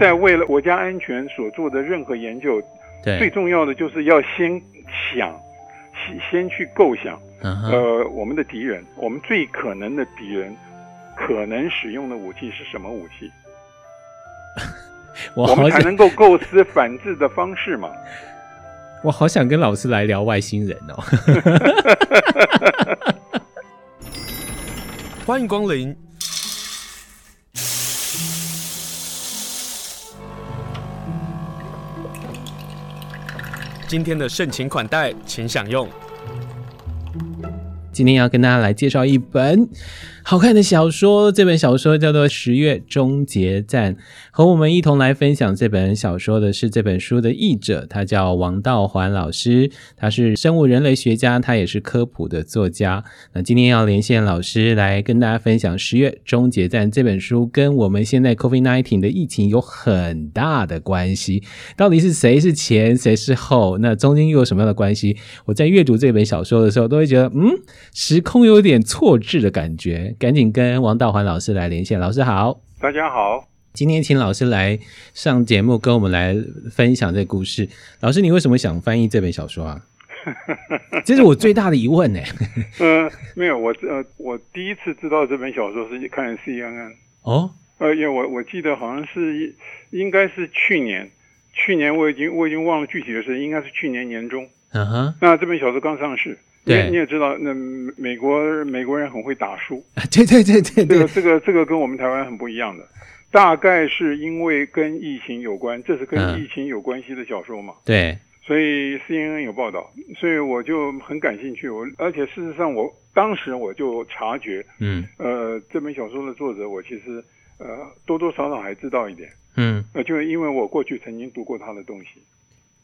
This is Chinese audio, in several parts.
在为了国家安全所做的任何研究，对，最重要的就是要先想，先先去构想，呃，我们的敌人，我们最可能的敌人，可能使用的武器是什么武器？我我们才能够构思反制的方式嘛。我好想跟老师来聊外星人哦。欢迎光临。今天的盛情款待，请享用。今天要跟大家来介绍一本好看的小说，这本小说叫做《十月终结站》。和我们一同来分享这本小说的是这本书的译者，他叫王道环老师，他是生物人类学家，他也是科普的作家。那今天要连线老师来跟大家分享《十月终结站》这本书，跟我们现在 COVID-19 的疫情有很大的关系。到底是谁是前，谁是后？那中间又有什么样的关系？我在阅读这本小说的时候，都会觉得，嗯，时空有点错置的感觉。赶紧跟王道环老师来连线。老师好，大家好，今天请老师来上节目，跟我们来分享这故事。老师，你为什么想翻译这本小说啊？这是我最大的疑问呢。呃，没有，我呃，我第一次知道这本小说是看 CNN 哦，呃，因为我我记得好像是应该是去年，去年我已经我已经忘了具体的事，应该是去年年中。嗯哼，那这本小说刚上市。对，你也知道，那美国美国人很会打书，对对对对对，这个这个这个跟我们台湾很不一样的，大概是因为跟疫情有关，这是跟疫情有关系的小说嘛，嗯、对，所以 CNN 有报道，所以我就很感兴趣，我而且事实上我当时我就察觉，嗯，呃，这本小说的作者我其实呃多多少少还知道一点，嗯，呃，就是因为我过去曾经读过他的东西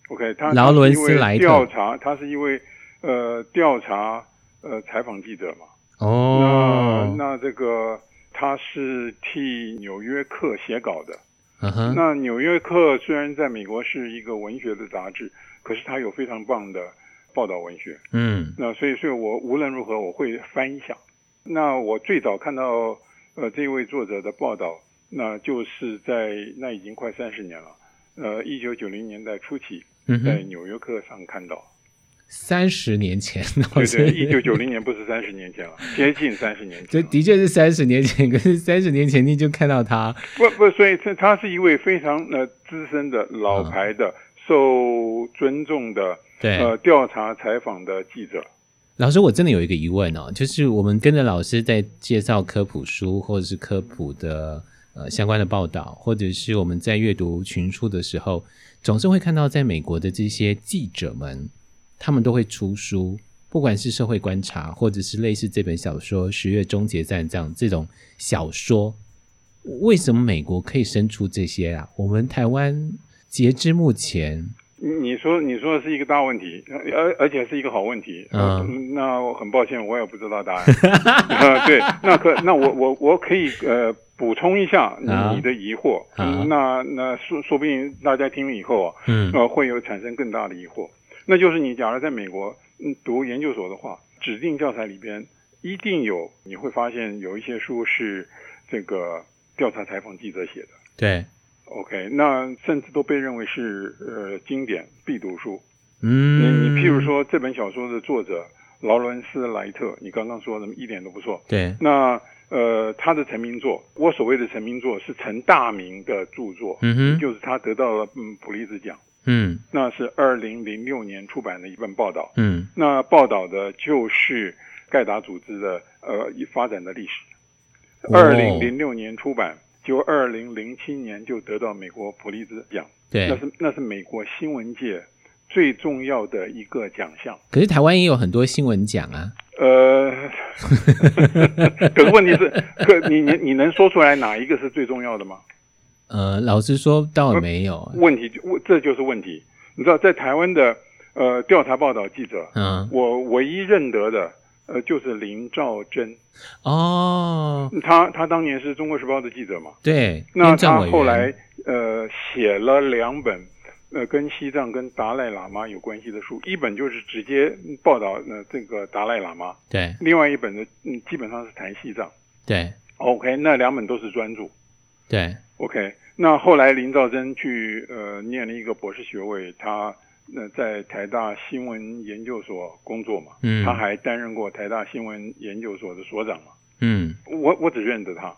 ，OK，他劳伦斯莱特调查，他是一位。呃，调查呃采访记者嘛，哦，那那这个他是替《纽约客》写稿的，嗯哼，那《纽约客》虽然在美国是一个文学的杂志，可是它有非常棒的报道文学，嗯，那所以所以我无论如何我会翻一下。那我最早看到呃这位作者的报道，那就是在那已经快三十年了，呃，一九九零年代初期，在《纽约客》上看到。三十年前，对对，一九九零年不是三十年前了，接近三十年前。这的确是三十年前，可是三十年前你就看到他，不不，所以他他是一位非常呃资深的老牌的、嗯、受尊重的对呃调查采访的记者。老师，我真的有一个疑问哦，就是我们跟着老师在介绍科普书或者是科普的呃相关的报道，或者是我们在阅读群书的时候，总是会看到在美国的这些记者们。他们都会出书，不管是社会观察，或者是类似这本小说《十月终结站》这样这种小说，为什么美国可以生出这些啊？我们台湾截至目前，你说你说的是一个大问题，而而且是一个好问题。嗯，那我很抱歉，我也不知道答案。呃、对，那可那我我我可以呃补充一下你的疑惑。那那说说不定大家听了以后啊，嗯呃会有产生更大的疑惑。那就是你，假如在美国嗯读研究所的话，指定教材里边一定有，你会发现有一些书是这个调查采访记者写的。对，OK，那甚至都被认为是呃经典必读书。嗯，你你譬如说这本小说的作者劳伦斯莱特，你刚刚说的一点都不错。对，那呃他的成名作，我所谓的成名作是成大名的著作，嗯哼，就是他得到了嗯普利兹奖。嗯，那是二零零六年出版的一份报道。嗯，那报道的就是盖达组织的呃发展的历史。二零零六年出版，就二零零七年就得到美国普利兹奖。对，那是那是美国新闻界最重要的一个奖项。可是台湾也有很多新闻奖啊。呃，可是问题是，可你你你能说出来哪一个是最重要的吗？呃，老实说，倒也没有问题，就这就是问题。你知道，在台湾的呃调查报道记者，嗯，我唯一认得的呃就是林兆珍。哦，他他当年是中国时报的记者嘛？对。那他后来呃写了两本呃跟西藏跟达赖喇嘛有关系的书，一本就是直接报道呃这个达赖喇嘛，对。另外一本呢，嗯，基本上是谈西藏，对。OK，那两本都是专著。对，OK。那后来林兆珍去呃念了一个博士学位，他呃在台大新闻研究所工作嘛，嗯，他还担任过台大新闻研究所的所长嘛，嗯，我我只认得他，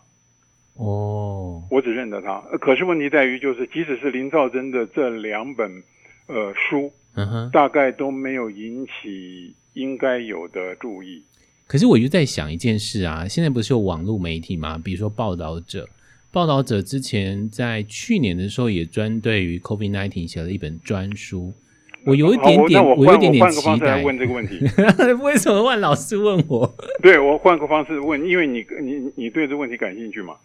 哦，我只认得他。可是问题在于，就是即使是林兆珍的这两本呃书，嗯哼，大概都没有引起应该有的注意。可是我就在想一件事啊，现在不是有网络媒体吗？比如说报道者。报道者之前在去年的时候也专对于 COVID-19 写了一本专书，我有一点点，我，我有一点点期待。换个方式来问这个问题，为什么万老师问我？对，我换个方式问，因为你你你对这个问题感兴趣嘛？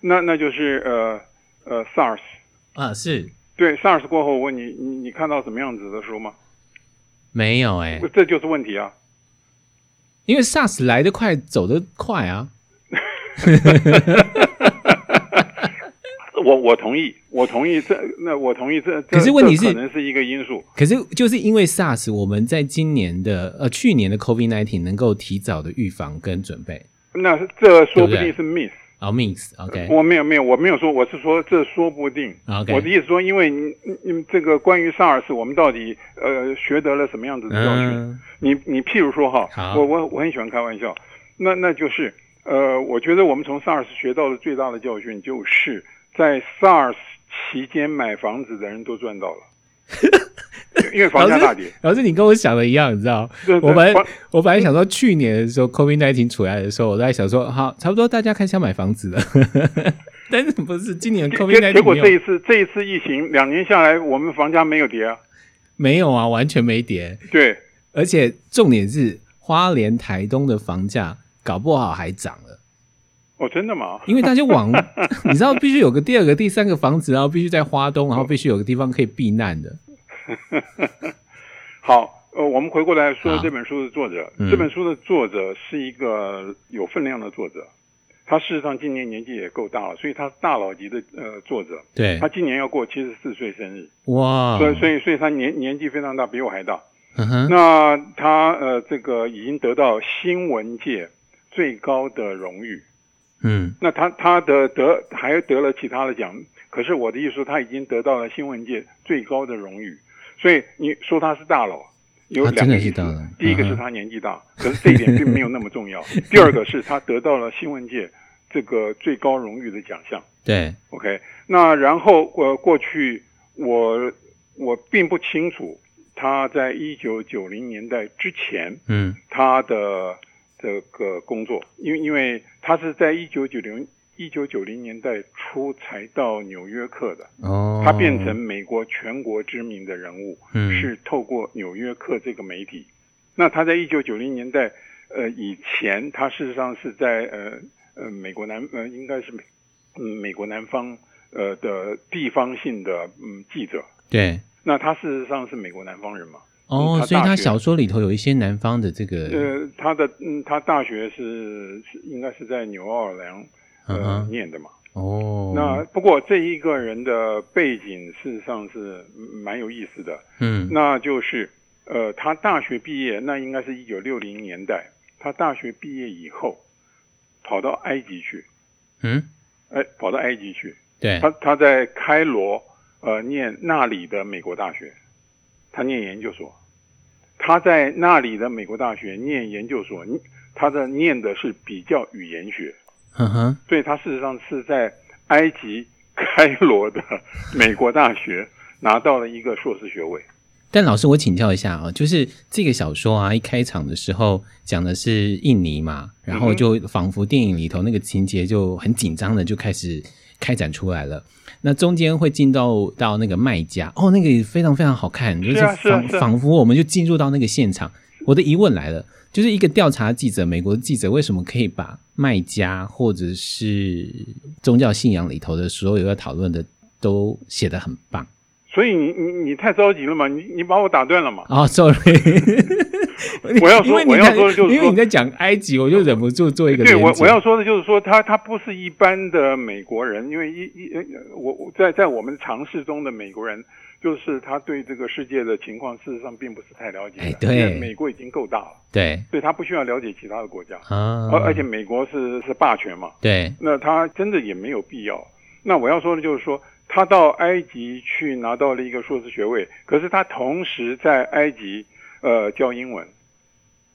那那就是呃呃 SARS 啊，是对 SARS 过后，我问你，你你看到什么样子的书吗？没有哎、欸，这就是问题啊，因为 SARS 来得快，走得快啊。我我同意，我同意这那我同意这，可是问题是可能是一个因素。可是就是因为 SARS，我们在今年的呃去年的 COVID nineteen 能够提早的预防跟准备。那这说不定是 miss 啊、oh, miss，OK，、okay. 我没有没有我没有说，我是说这说不定。Okay. 我的意思说，因为你你这个关于 SARS，我们到底呃学得了什么样子的教训？嗯、你你譬如说哈，我我我很喜欢开玩笑，那那就是呃，我觉得我们从 SARS 学到的最大的教训就是。在 SARS 期间买房子的人都赚到了，因为房价大跌。老师，你跟我想的一样，你知道？对对我本来我本来想说，去年的时候，COVID-19 出来的时候，我在想说，好，差不多大家开始要买房子了。但是不是今年 COVID-19？结果这一次这一次疫情，两年下来，我们房价没有跌啊？没有啊，完全没跌。对，而且重点是，花莲、台东的房价搞不好还涨了。哦，真的吗？因为大家往，你知道，必须有个第二个、第三个房子，然后必须在花东，然后必须有个地方可以避难的。好，呃，我们回过来说这本书的作者，嗯、这本书的作者是一个有分量的作者，他事实上今年年纪也够大了，所以他是大佬级的呃作者。对，他今年要过七十四岁生日，哇！所以所以所以他年年纪非常大，比我还大。嗯。那他呃，这个已经得到新闻界最高的荣誉。嗯，那他他的得还得了其他的奖，可是我的意思他已经得到了新闻界最高的荣誉，所以你说他是大佬，有两个意思。第一个是他年纪大，可是这一点并没有那么重要。第二个是他得到了新闻界这个最高荣誉的奖项。对，OK。那然后我过去我我并不清楚他在一九九零年代之前，嗯，他的。这个工作，因为因为他是在一九九零一九九零年代初才到《纽约客》的，哦，他变成美国全国知名的人物，嗯，是透过《纽约客》这个媒体。那他在一九九零年代呃以前，他事实上是在呃呃美国南呃应该是美嗯美国南方呃的地方性的嗯记者，对，那他事实上是美国南方人嘛。哦，所以他小说里头有一些南方的这个，呃，他的嗯，他大学是是应该是在纽奥尔良呃、uh. 念的嘛。哦，那不过这一个人的背景事实上是蛮有意思的。嗯，那就是呃，他大学毕业，那应该是一九六零年代。他大学毕业以后，跑到埃及去。嗯，哎，跑到埃及去。对，他他在开罗呃念那里的美国大学，他念研究所。他在那里的美国大学念研究所，他的念的是比较语言学，嗯哼，所以他事实上是在埃及开罗的美国大学 拿到了一个硕士学位。但老师，我请教一下啊，就是这个小说啊，一开场的时候讲的是印尼嘛，然后就仿佛电影里头那个情节就很紧张的就开始开展出来了。那中间会进到到那个卖家哦，那个也非常非常好看，就是仿啊啊仿佛我们就进入到那个现场。我的疑问来了，就是一个调查记者，美国记者为什么可以把卖家或者是宗教信仰里头的所有要讨论的都写得很棒？所以你你你太着急了嘛？你你把我打断了嘛？哦、oh,，sorry，我要说我要说的就是，因为你在讲埃及，我就忍不住做一个。对，我我要说的就是说，他他不是一般的美国人，因为一一我我在在我们常识中的美国人，就是他对这个世界的情况，事实上并不是太了解。哎，对，美国已经够大了，对，所以他不需要了解其他的国家啊。而而且美国是是霸权嘛，对，那他真的也没有必要。那我要说的就是说，他到埃及去拿到了一个硕士学位，可是他同时在埃及呃教英文。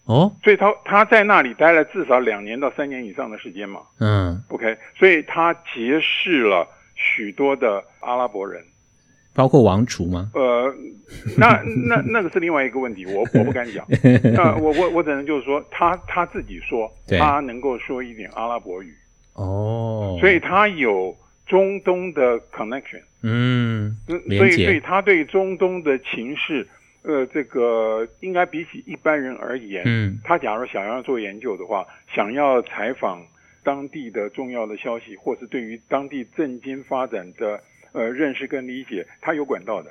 哦，所以他他在那里待了至少两年到三年以上的时间嘛。嗯，OK，所以他结识了许多的阿拉伯人，包括王储吗？呃，那那 那个是另外一个问题，我我不敢讲。那我我我只能就是说，他他自己说，他能够说一点阿拉伯语。哦，所以他有中东的 connection。嗯，所以所以他对中东的情势。呃，这个应该比起一般人而言，嗯，他假如想要做研究的话，想要采访当地的重要的消息，或是对于当地政经发展的呃认识跟理解，他有管道的。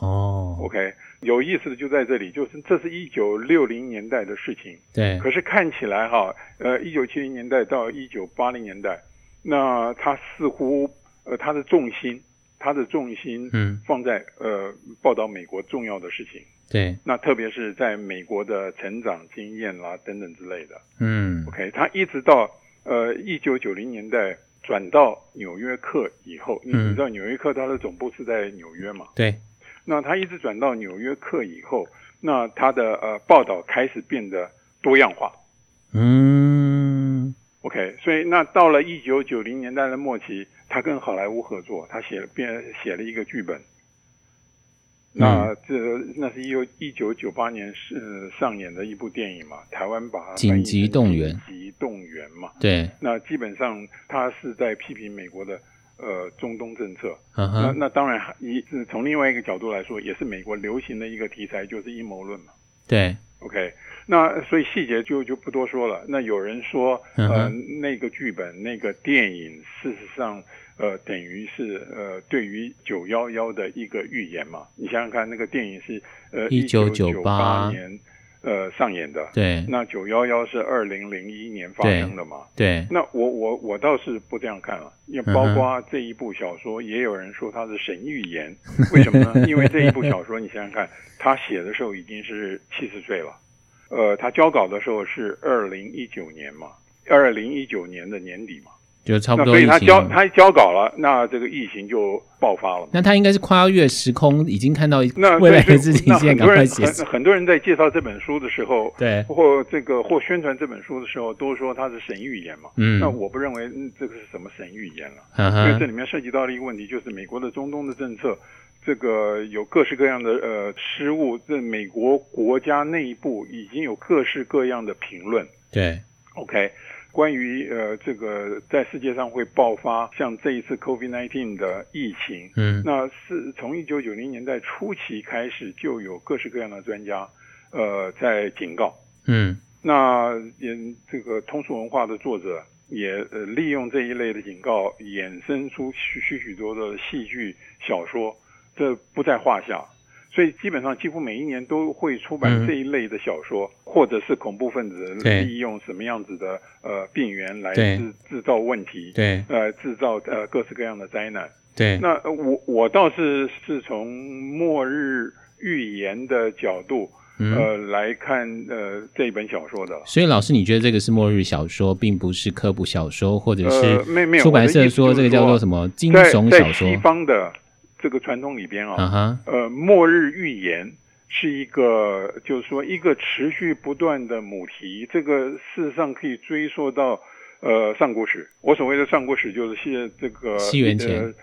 哦，OK，有意思的就在这里，就是这是一九六零年代的事情，对。可是看起来哈，呃，一九七零年代到一九八零年代，那他似乎呃他的重心，他的重心嗯放在呃报道美国重要的事情。对，那特别是在美国的成长经验啦等等之类的，嗯，OK，他一直到呃一九九零年代转到纽约客以后，嗯，你知道纽约客它的总部是在纽约嘛？对，那他一直转到纽约客以后，那他的呃报道开始变得多样化，嗯，OK，所以那到了一九九零年代的末期，他跟好莱坞合作，他写了编写了一个剧本。那这那是一九一九九八年是上演的一部电影嘛？台湾把它紧急动员，紧急动员嘛？对。那基本上他是在批评美国的呃中东政策。Uh huh. 那那当然一从另外一个角度来说，也是美国流行的一个题材，就是阴谋论嘛。对。OK，那所以细节就就不多说了。那有人说，uh. 呃，那个剧本那个电影事实上。呃，等于是呃，对于九幺幺的一个预言嘛。你想想看，那个电影是呃一九九八年呃上演的，对。那九幺幺是二零零一年发生的嘛？对。对，那我我我倒是不这样看了，因为包括这一部小说，也有人说它是神预言。为什么呢？因为这一部小说，你想想看，他写的时候已经是七十岁了，呃，他交稿的时候是二零一九年嘛，二零一九年的年底嘛。就差不多，所以他交他交稿了，那这个疫情就爆发了。那他应该是跨越时空，已经看到未来的事情。现在赶快写。很很多人在介绍这本书的时候，对，或这个或宣传这本书的时候，都说它是神预言嘛。嗯，那我不认为这个是什么神预言了，因为这里面涉及到了一个问题，就是美国的中东的政策，这个有各式各样的呃失误，在美国国家内部已经有各式各样的评论。对，OK。关于呃这个在世界上会爆发像这一次 COVID-19 的疫情，嗯，那是从一九九零年代初期开始就有各式各样的专家呃在警告，嗯，那也这个通俗文化的作者也呃利用这一类的警告衍生出许许许多多的戏剧小说，这不在话下。所以基本上几乎每一年都会出版这一类的小说，嗯、或者是恐怖分子利用什么样子的呃病源来制制造问题，对，呃制造呃各式各样的灾难。对，那我我倒是是从末日预言的角度、嗯、呃来看呃这一本小说的。所以老师，你觉得这个是末日小说，并不是科普小说，或者是出版社说这个叫做什么惊悚小说？在西方的。这个传统里边啊，uh. 呃，末日预言是一个，就是说一个持续不断的母题。这个事实上可以追溯到呃上古史。我所谓的上古史，就是现这个西元前、呃，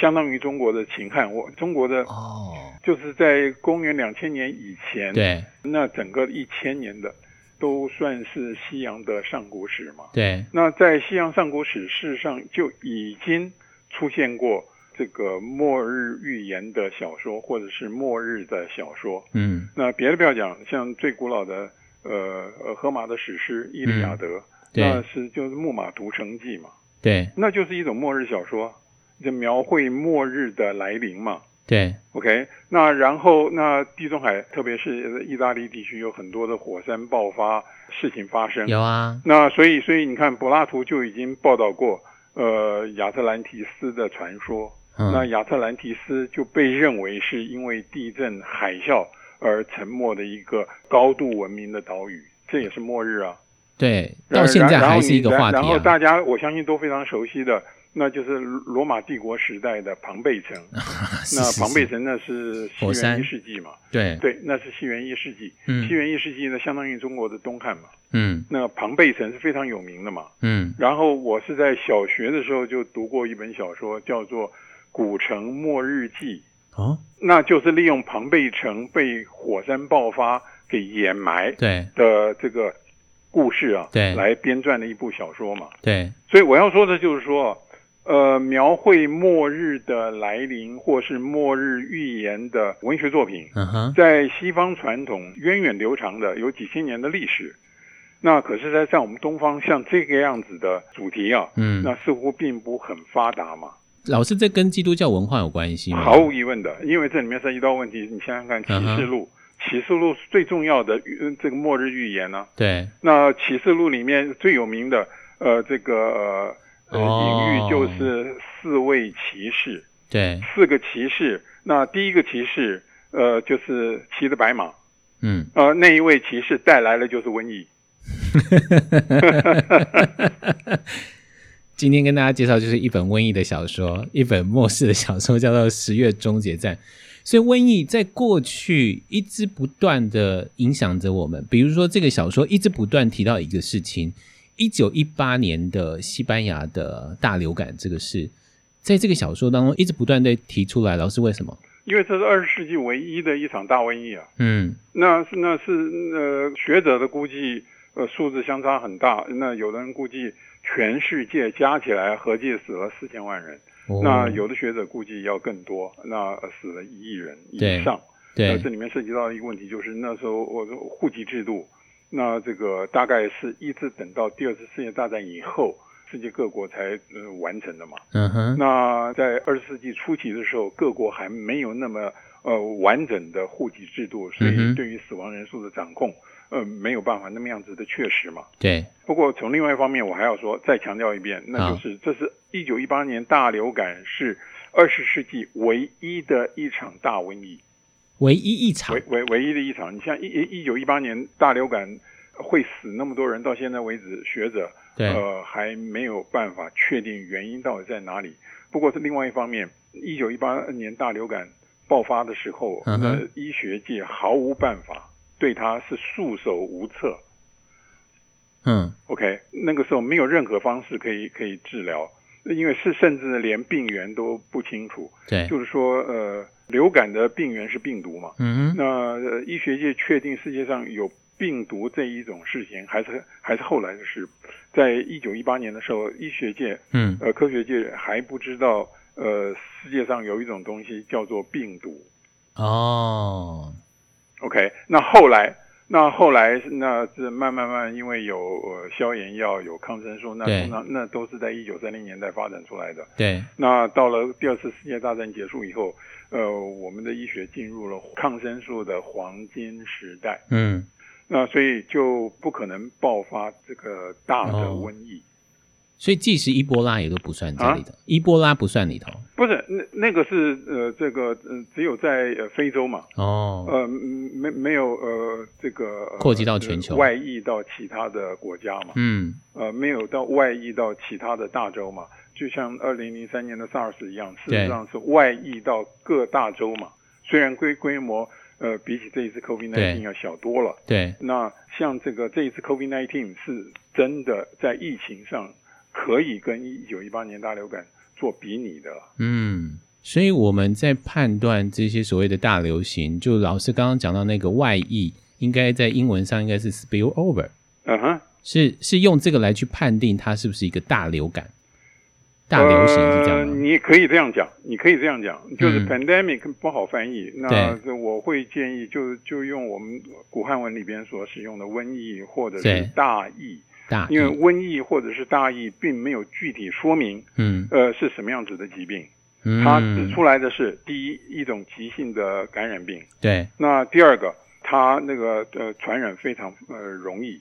相当于中国的秦汉。我中国的哦，就是在公元两千年以前，对，那整个一千年的都算是西洋的上古史嘛。对，那在西洋上古史事实上就已经出现过。这个末日预言的小说，或者是末日的小说，嗯，那别的不要讲，像最古老的呃呃荷马的史诗《伊利亚德》，嗯，那是就是木马屠城记嘛，对，那就是一种末日小说，就描绘末日的来临嘛，对，OK，那然后那地中海，特别是意大利地区，有很多的火山爆发事情发生，有啊，那所以所以你看柏拉图就已经报道过呃亚特兰提斯的传说。那亚特兰蒂斯就被认为是因为地震、海啸而沉没的一个高度文明的岛屿，这也是末日啊。对，到现在还是一个话题啊。然后大家我相信都非常熟悉的那就是罗马帝国时代的庞贝城。那庞贝城那是西元一世纪嘛？对对，那是西元一世纪。嗯，西元一世纪呢，相当于中国的东汉嘛。嗯，那庞贝城是非常有名的嘛。嗯，然后我是在小学的时候就读过一本小说，叫做《古城末日记》。啊，那就是利用庞贝城被火山爆发给掩埋对的这个故事啊，对，来编撰的一部小说嘛。对，所以我要说的就是说。呃，描绘末日的来临或是末日预言的文学作品，嗯哼，在西方传统源远流长的有几千年的历史。那可是，在在我们东方，像这个样子的主题啊，嗯，那似乎并不很发达嘛。老师，这跟基督教文化有关系吗？毫无疑问的，因为这里面涉及到问题。你想想看，启示录，启示录是最重要的这个末日预言呢、啊。对。那启示录里面最有名的，呃，这个。隐喻就是四位骑士，对，四个骑士。那第一个骑士，呃，就是骑着白马，嗯，呃，那一位骑士带来的就是瘟疫。今天跟大家介绍就是一本瘟疫的小说，一本末世的小说，叫做《十月终结战》。所以瘟疫在过去一直不断的影响着我们，比如说这个小说一直不断提到一个事情。一九一八年的西班牙的大流感这个事，在这个小说当中一直不断的提出来。老师为什么？因为这是二十世纪唯一的一场大瘟疫啊。嗯，那是那是呃学者的估计，呃数字相差很大。那有的人估计全世界加起来合计死了四千万人。哦，那有的学者估计要更多，那死了一亿人以上。对，对，这里面涉及到一个问题，就是那时候我说户籍制度。那这个大概是一直等到第二次世界大战以后，世界各国才呃完成的嘛。嗯哼。那在二十世纪初期的时候，各国还没有那么呃完整的户籍制度，所以对于死亡人数的掌控，呃没有办法那么样子的确实嘛。对。不过从另外一方面，我还要说，再强调一遍，那就是这是一九一八年大流感是二十世纪唯一的一场大瘟疫。唯一一场，唯唯唯一的一场。你像一一九一八年大流感会死那么多人，到现在为止，学者呃还没有办法确定原因到底在哪里。不过是另外一方面，一九一八年大流感爆发的时候，那、呃、医学界毫无办法，对他是束手无策。嗯，OK，那个时候没有任何方式可以可以治疗，因为是甚至连病源都不清楚。对，就是说呃。流感的病源是病毒嘛？嗯，那、呃、医学界确定世界上有病毒这一种事情，还是还是后来的事。在一九一八年的时候，医学界，嗯，呃，科学界还不知道，呃，世界上有一种东西叫做病毒。哦，OK，那后来。那后来，那是慢慢慢，因为有呃消炎药，有抗生素，那那那都是在一九三零年代发展出来的。对。那到了第二次世界大战结束以后，呃，我们的医学进入了抗生素的黄金时代。嗯。那所以就不可能爆发这个大的瘟疫。哦所以，即使伊波拉也都不算这里的，啊、伊波拉不算里头。不是，那那个是呃，这个呃，只有在呃非洲嘛。哦。呃，没没有呃，这个扩及到全球，外溢到其他的国家嘛。嗯。呃，没有到外溢到其他的大洲嘛，就像二零零三年的 SARS 一样，事实上是外溢到各大洲嘛。虽然规规模呃比起这一次 COVID-19 要小多了。对。那像这个这一次 COVID-19 是真的在疫情上。可以跟一九一八年大流感做比拟的。嗯，所以我们在判断这些所谓的大流行，就老师刚刚讲到那个外溢，应该在英文上应该是 spill over。嗯哼，是是用这个来去判定它是不是一个大流感、大流行是这样你可以这样讲，你可以这样讲，就是 pandemic 不好翻译，嗯、那我会建议就就用我们古汉文里边所使用的瘟疫或者是大疫。因为瘟疫或者是大疫并没有具体说明，嗯，呃，是什么样子的疾病，嗯，它指出来的是第一一种急性的感染病，对，那第二个它那个呃传染非常呃容易，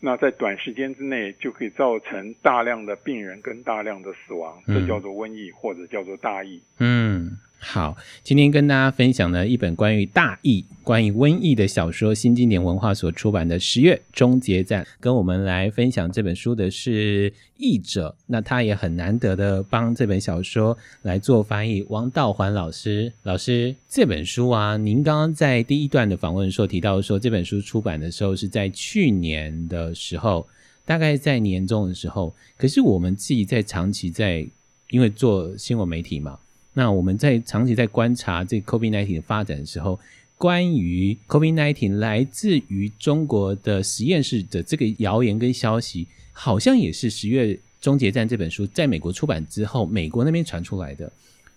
那在短时间之内就可以造成大量的病人跟大量的死亡，这叫做瘟疫或者叫做大疫，嗯。好，今天跟大家分享了一本关于大疫、关于瘟疫的小说，新经典文化所出版的《十月终结站》。跟我们来分享这本书的是译者，那他也很难得的帮这本小说来做翻译，王道环老师。老师，这本书啊，您刚刚在第一段的访问的时候提到说，这本书出版的时候是在去年的时候，大概在年中的时候。可是我们自己在长期在，因为做新闻媒体嘛。那我们在长期在观察这 COVID-19 的发展的时候，关于 COVID-19 来自于中国的实验室的这个谣言跟消息，好像也是《十月终结战》这本书在美国出版之后，美国那边传出来的。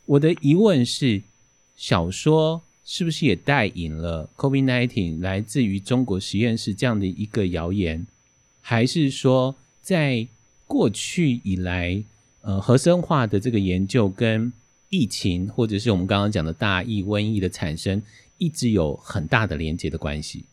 我的疑问是，小说是不是也带引了 COVID-19 来自于中国实验室这样的一个谣言，还是说在过去以来，呃，核生化的这个研究跟疫情，或者是我们刚刚讲的大疫、瘟疫的产生，一直有很大的连接的关系。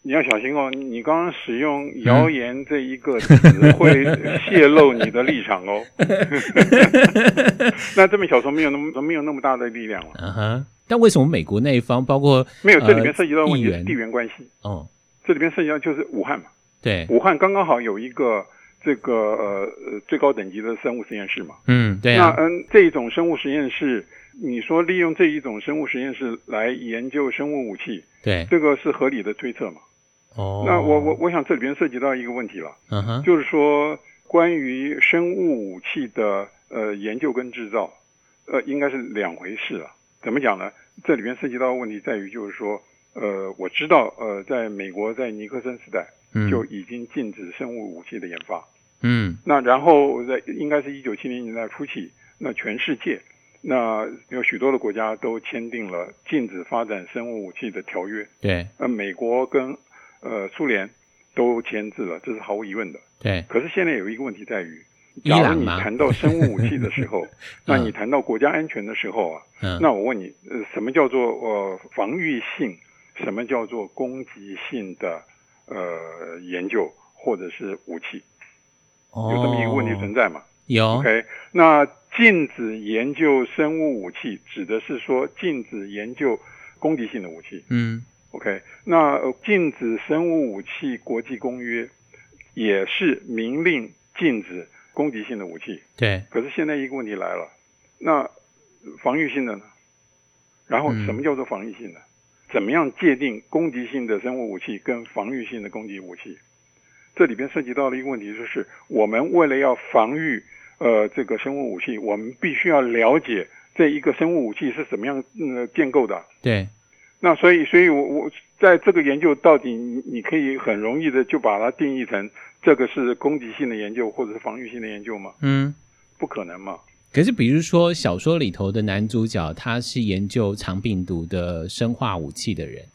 你要小心哦，你刚刚使用“谣言”这一个词，会泄露你的立场哦。那这本小说没有那么没有那么大的力量了。嗯哼。但为什么美国那一方，包括没有？这里面涉及到问题是地缘关系。哦，这里面涉及到就是武汉嘛。对，武汉刚刚好有一个。这个呃呃最高等级的生物实验室嘛，嗯，对啊，那嗯这一种生物实验室，你说利用这一种生物实验室来研究生物武器，对，这个是合理的推测嘛？哦，那我我我想这里边涉及到一个问题了，嗯哼，就是说关于生物武器的呃研究跟制造，呃应该是两回事了。怎么讲呢？这里边涉及到的问题在于就是说，呃我知道呃在美国在尼克森时代。就已经禁止生物武器的研发。嗯，那然后在应该是一九七零年代初期，那全世界那有许多的国家都签订了禁止发展生物武器的条约。对，呃，美国跟呃苏联都签字了，这是毫无疑问的。对。可是现在有一个问题在于，假如你谈到生物武器的时候，那你谈到国家安全的时候啊，嗯、那我问你，呃，什么叫做呃防御性？什么叫做攻击性的？呃，研究或者是武器，有这么一个问题存在吗？哦、有。OK，那禁止研究生物武器，指的是说禁止研究攻击性的武器。嗯。OK，那禁止生物武器国际公约也是明令禁止攻击性的武器。对。可是现在一个问题来了，那防御性的呢？然后什么叫做防御性的？嗯怎么样界定攻击性的生物武器跟防御性的攻击武器？这里边涉及到了一个问题，就是我们为了要防御呃这个生物武器，我们必须要了解这一个生物武器是怎么样呃建构的。对。那所以，所以我我在这个研究到底你你可以很容易的就把它定义成这个是攻击性的研究或者是防御性的研究吗？嗯，不可能嘛。可是，比如说小说里头的男主角，他是研究长病毒的生化武器的人，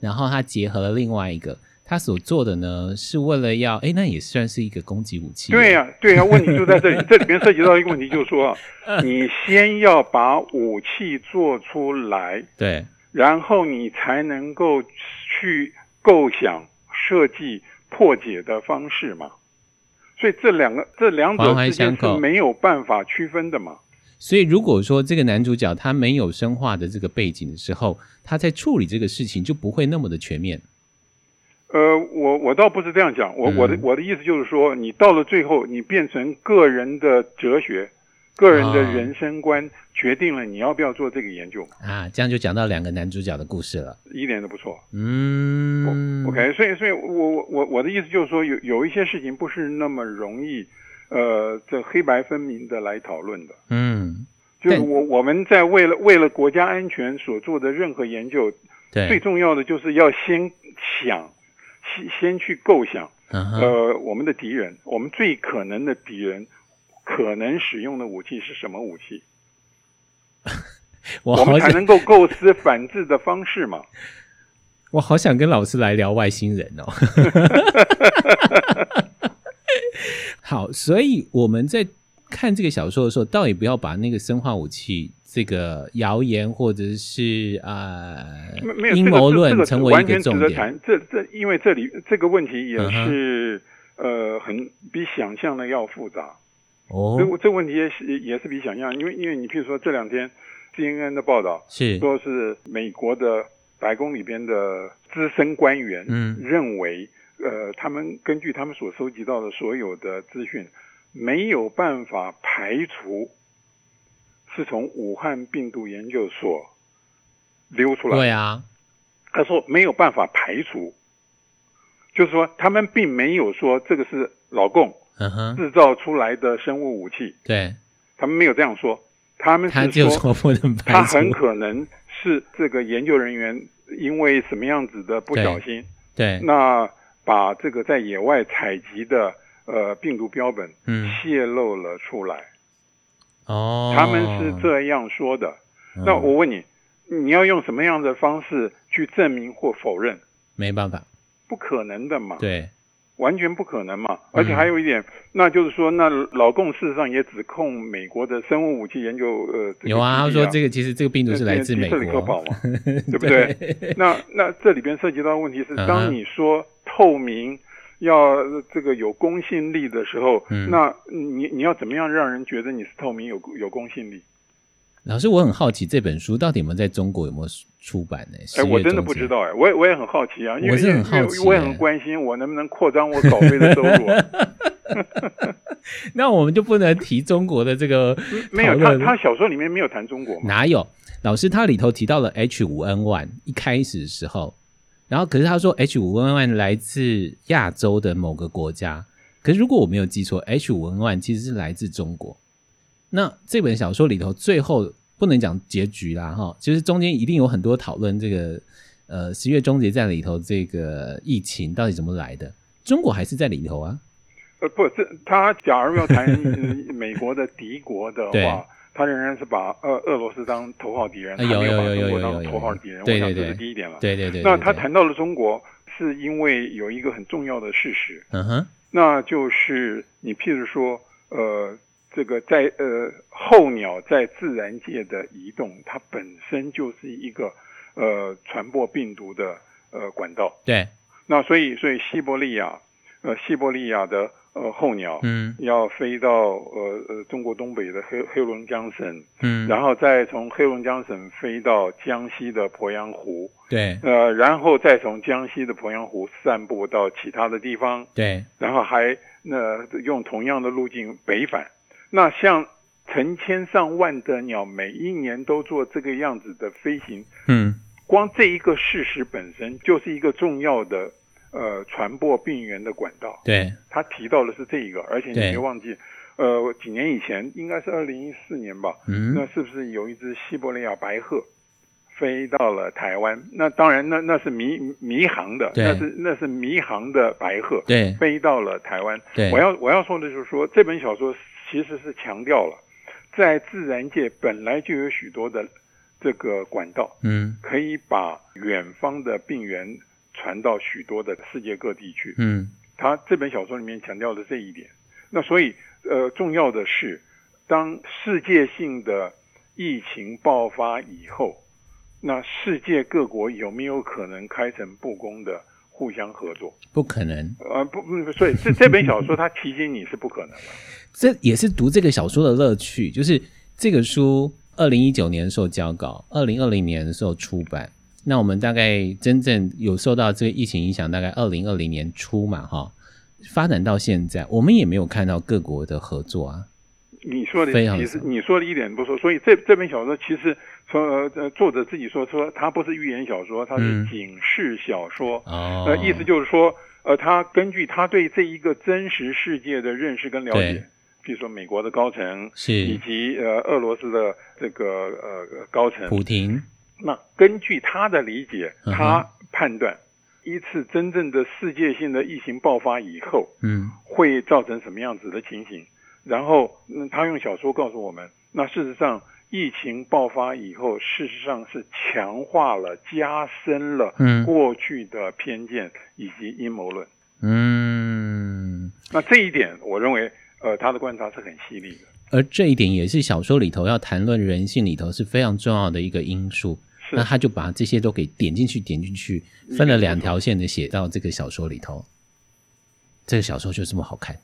然后他结合了另外一个，他所做的呢，是为了要，哎，那也算是一个攻击武器。对呀、啊，对呀、啊，问题就在这里，这里边涉及到一个问题，就是说，你先要把武器做出来，对，然后你才能够去构想、设计、破解的方式嘛。所以这两个这两者之间是没有办法区分的嘛。所以如果说这个男主角他没有生化的这个背景的时候，他在处理这个事情就不会那么的全面。呃，我我倒不是这样讲，我我的我的意思就是说，你到了最后，你变成个人的哲学。个人的人生观决定了你要不要做这个研究啊，这样就讲到两个男主角的故事了，一点都不错。嗯，OK，所以，所以我我我我的意思就是说，有有一些事情不是那么容易，呃，这黑白分明的来讨论的。嗯，就是我我们在为了为了国家安全所做的任何研究，对，最重要的就是要先想，先先去构想，嗯，呃，我们的敌人，我们最可能的敌人。可能使用的武器是什么武器？我，我们才能够构思反制的方式嘛。我好想跟老师来聊外星人哦。好，所以我们在看这个小说的时候，倒也不要把那个生化武器这个谣言或者是啊、呃、阴谋论成为一个重点。这这，因为这里这个问题也是、嗯、呃很比想象的要复杂。哦，这这问题也是也是比想象，因为因为你譬如说这两天，CNN 的报道是说是美国的白宫里边的资深官员嗯认为，呃，他们根据他们所收集到的所有的资讯，没有办法排除是从武汉病毒研究所溜出来。对啊，他说没有办法排除，就是说他们并没有说这个是老共制造出来的生物武器，对，他们没有这样说，他们是说说不能排除，他很可能是这个研究人员因为什么样子的不小心，对，那把这个在野外采集的呃病毒标本嗯，泄露了出来，哦，他们是这样说的。嗯。那我问你，你要用什么样的方式去证明或否认？没办法，不可能的嘛，对，完全不可能嘛。而且还有一点，那就是说，那老共事实上也指控美国的生物武器研究，呃，这个有啊，他说这个其实这个病毒是来自美迪士尼科堡国，嘛，对。不对？那那这里边涉及到的问题是，当你说透明要这个有公信力的时候，嗯那你你要怎么样让人觉得你是透明有有公信力？老师，我很好奇这本书到底有没有在中国有没有出版呢？哎，我真的不知道哎，我也我也很好奇啊，因为我是很好奇，我也很关心我能不能扩张我稿费的收入啊。那我们就不能提中国的这个？没有，他他小说里面没有谈中国吗？哪有？老师他里头提到了 H 五 N 1一开始的时候，然后可是他说 H 五 N 1来自亚洲的某个国家，可是如果我没有记错，H 五 N 1其实是来自中国。那这本小说里头最后不能讲结局啦，哈，其实中间一定有很多讨论这个呃十月终结战里头这个疫情到底怎么来的，中国还是在里头啊。呃，不，这他假如要谈 美国的敌国的话，他仍然是把俄俄罗斯当头号敌人，他没有把中国当头号敌人。我想这是第一点了。对对对。那他谈到了中国，是因为有一个很重要的事实，嗯哼，那就是你譬如说，呃，这个在呃候鸟在自然界的移动，它本身就是一个呃传播病毒的呃管道。对。那所以，所以西伯利亚，呃，西伯利亚的。呃，候鸟，嗯，要飞到呃呃中国东北的黑黑龙江省，嗯，然后再从黑龙江省飞到江西的鄱阳湖，对，呃，然后再从江西的鄱阳湖散布到其他的地方，对，然后还那、呃、用同样的路径北返，那像成千上万的鸟每一年都做这个样子的飞行，嗯，光这一个事实本身就是一个重要的。呃，传播病原的管道，对，他提到的是这一个，而且你别忘记，呃，几年以前应该是二零一四年吧，嗯，那是不是有一只西伯利亚白鹤飞到了台湾？那当然那，那那是迷迷航的，那是那是迷航的白鹤，对，飞到了台湾。对，我要我要说的就是说，这本小说其实是强调了，在自然界本来就有许多的这个管道，嗯，可以把远方的病原传到许多的世界各地去。嗯，他这本小说里面强调的这一点。那所以，呃，重要的是，当世界性的疫情爆发以后，那世界各国有没有可能开诚布公的互相合作？不可能。呃，不不，所以这这本小说它提醒你是不可能的。这也是读这个小说的乐趣，就是这个书二零一九年的时候交稿，二零二零年的时候出版。那我们大概真正有受到这个疫情影响，大概二零二零年初嘛，哈，发展到现在，我们也没有看到各国的合作啊。你说的其实你说的一点不错，所以这这本小说其实从呃作者自己说说，它不是寓言小说，它是警示小说。嗯、哦，呃，意思就是说，呃，他根据他对这一个真实世界的认识跟了解，比如说美国的高层是以及呃俄罗斯的这个呃高层普廷。那根据他的理解，他判断、嗯、一次真正的世界性的疫情爆发以后，嗯，会造成什么样子的情形？然后，嗯，他用小说告诉我们，那事实上，疫情爆发以后，事实上是强化了、加深了过去的偏见以及阴谋论。嗯，那这一点，我认为，呃，他的观察是很犀利的。而这一点也是小说里头要谈论人性里头是非常重要的一个因素。那他就把这些都给点进去，点进去，分了两条线的写到这个小说里头。这个小说就这么好看。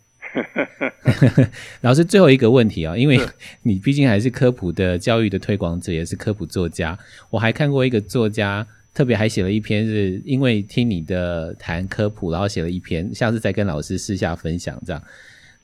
老师，最后一个问题啊、哦，因为 你毕竟还是科普的教育的推广者，也是科普作家。我还看过一个作家，特别还写了一篇，是因为听你的谈科普，然后写了一篇，下次再跟老师私下分享这样。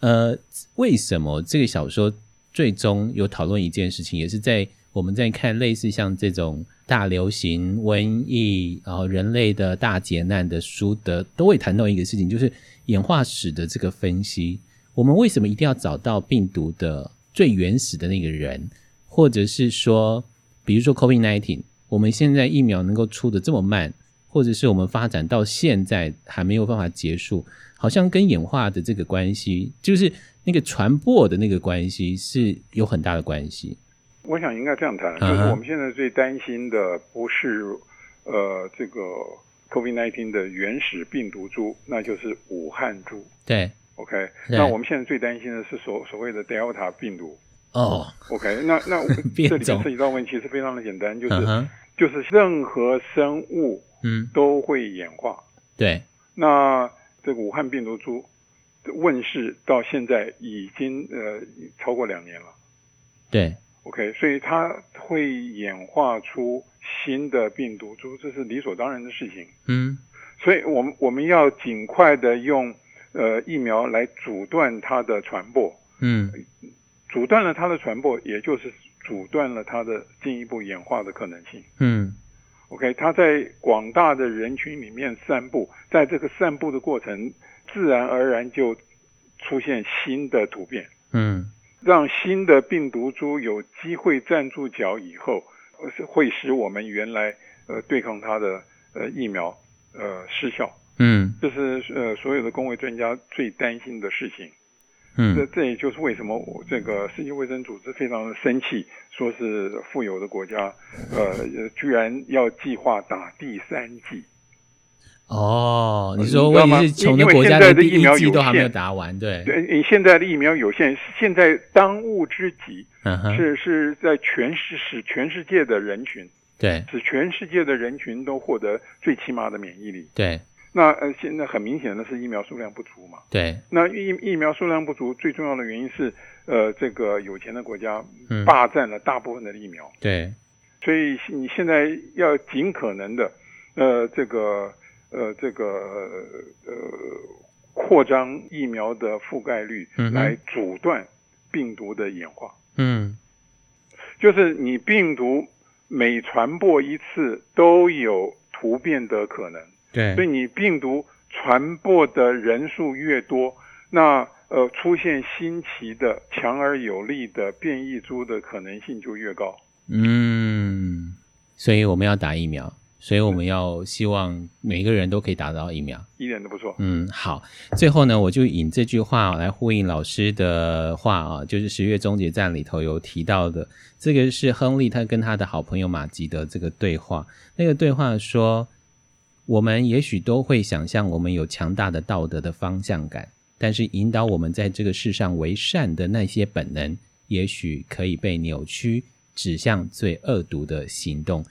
呃，为什么这个小说最终有讨论一件事情，也是在我们在看类似像这种大流行、瘟疫，然后人类的大劫难的书的，都会谈到一个事情，就是演化史的这个分析。我们为什么一定要找到病毒的最原始的那个人，或者是说，比如说 COVID-19，我们现在疫苗能够出得这么慢，或者是我们发展到现在还没有办法结束？好像跟演化的这个关系，就是那个传播的那个关系，是有很大的关系。我想应该这样谈，就是我们现在最担心的不是呃这个 COVID-19 的原始病毒株，那就是武汉株。对，OK。那我们现在最担心的是所所谓的 Delta 病毒。哦，OK 那。那那 这里面涉及到问题是非常的简单，就是、uh-huh. 就是任何生物嗯都会演化。嗯、对，那。这个武汉病毒株问世到现在已经呃超过两年了，对，OK，所以它会演化出新的病毒株，这是理所当然的事情。嗯，所以我们我们要尽快的用呃疫苗来阻断它的传播。嗯，阻断了它的传播，也就是阻断了它的进一步演化的可能性。嗯。OK，它在广大的人群里面散布，在这个散布的过程，自然而然就出现新的突变，嗯，让新的病毒株有机会站住脚以后，是会使我们原来呃对抗它的呃疫苗呃失效，嗯，这是呃所有的工卫专家最担心的事情。嗯，这这也就是为什么我这个世界卫生组织非常的生气，说是富有的国家，呃，居然要计划打第三剂。哦，你说问题是穷的国家的第一剂都还没有打完，对？对，你现在的疫苗有限，现在当务之急是是是在全世使全世界的人群，对，使全世界的人群都获得最起码的免疫力，对。那呃，现在很明显的是疫苗数量不足嘛。对。那疫疫苗数量不足，最重要的原因是，呃，这个有钱的国家霸占了大部分的疫苗。嗯、对。所以你现在要尽可能的，呃，这个呃，这个呃，扩张疫苗的覆盖率，来阻断病毒的演化。嗯。就是你病毒每传播一次都有突变的可能。对，所以你病毒传播的人数越多，那呃出现新奇的强而有力的变异株的可能性就越高。嗯，所以我们要打疫苗，所以我们要希望每个人都可以打到疫苗，一点都不错。嗯，好，最后呢，我就引这句话来呼应老师的话啊，就是十月终结站里头有提到的，这个是亨利他跟他的好朋友马吉的这个对话，那个对话说。我们也许都会想象我们有强大的道德的方向感，但是引导我们在这个世上为善的那些本能，也许可以被扭曲，指向最恶毒的行动。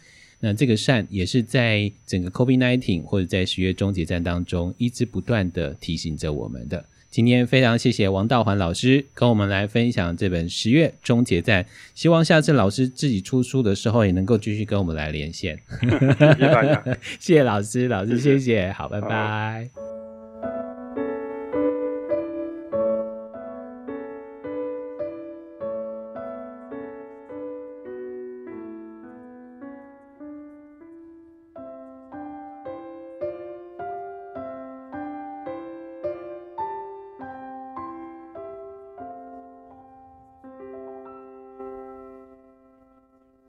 那这个善也是在整个 COVID-19 或者在十月终结战当中一直不断的提醒着我们的。今天非常谢谢王道环老师跟我们来分享这本《十月终结战》，希望下次老师自己出书的时候也能够继续跟我们来连线。谢谢大家，谢谢老师，老师谢谢，好，拜拜。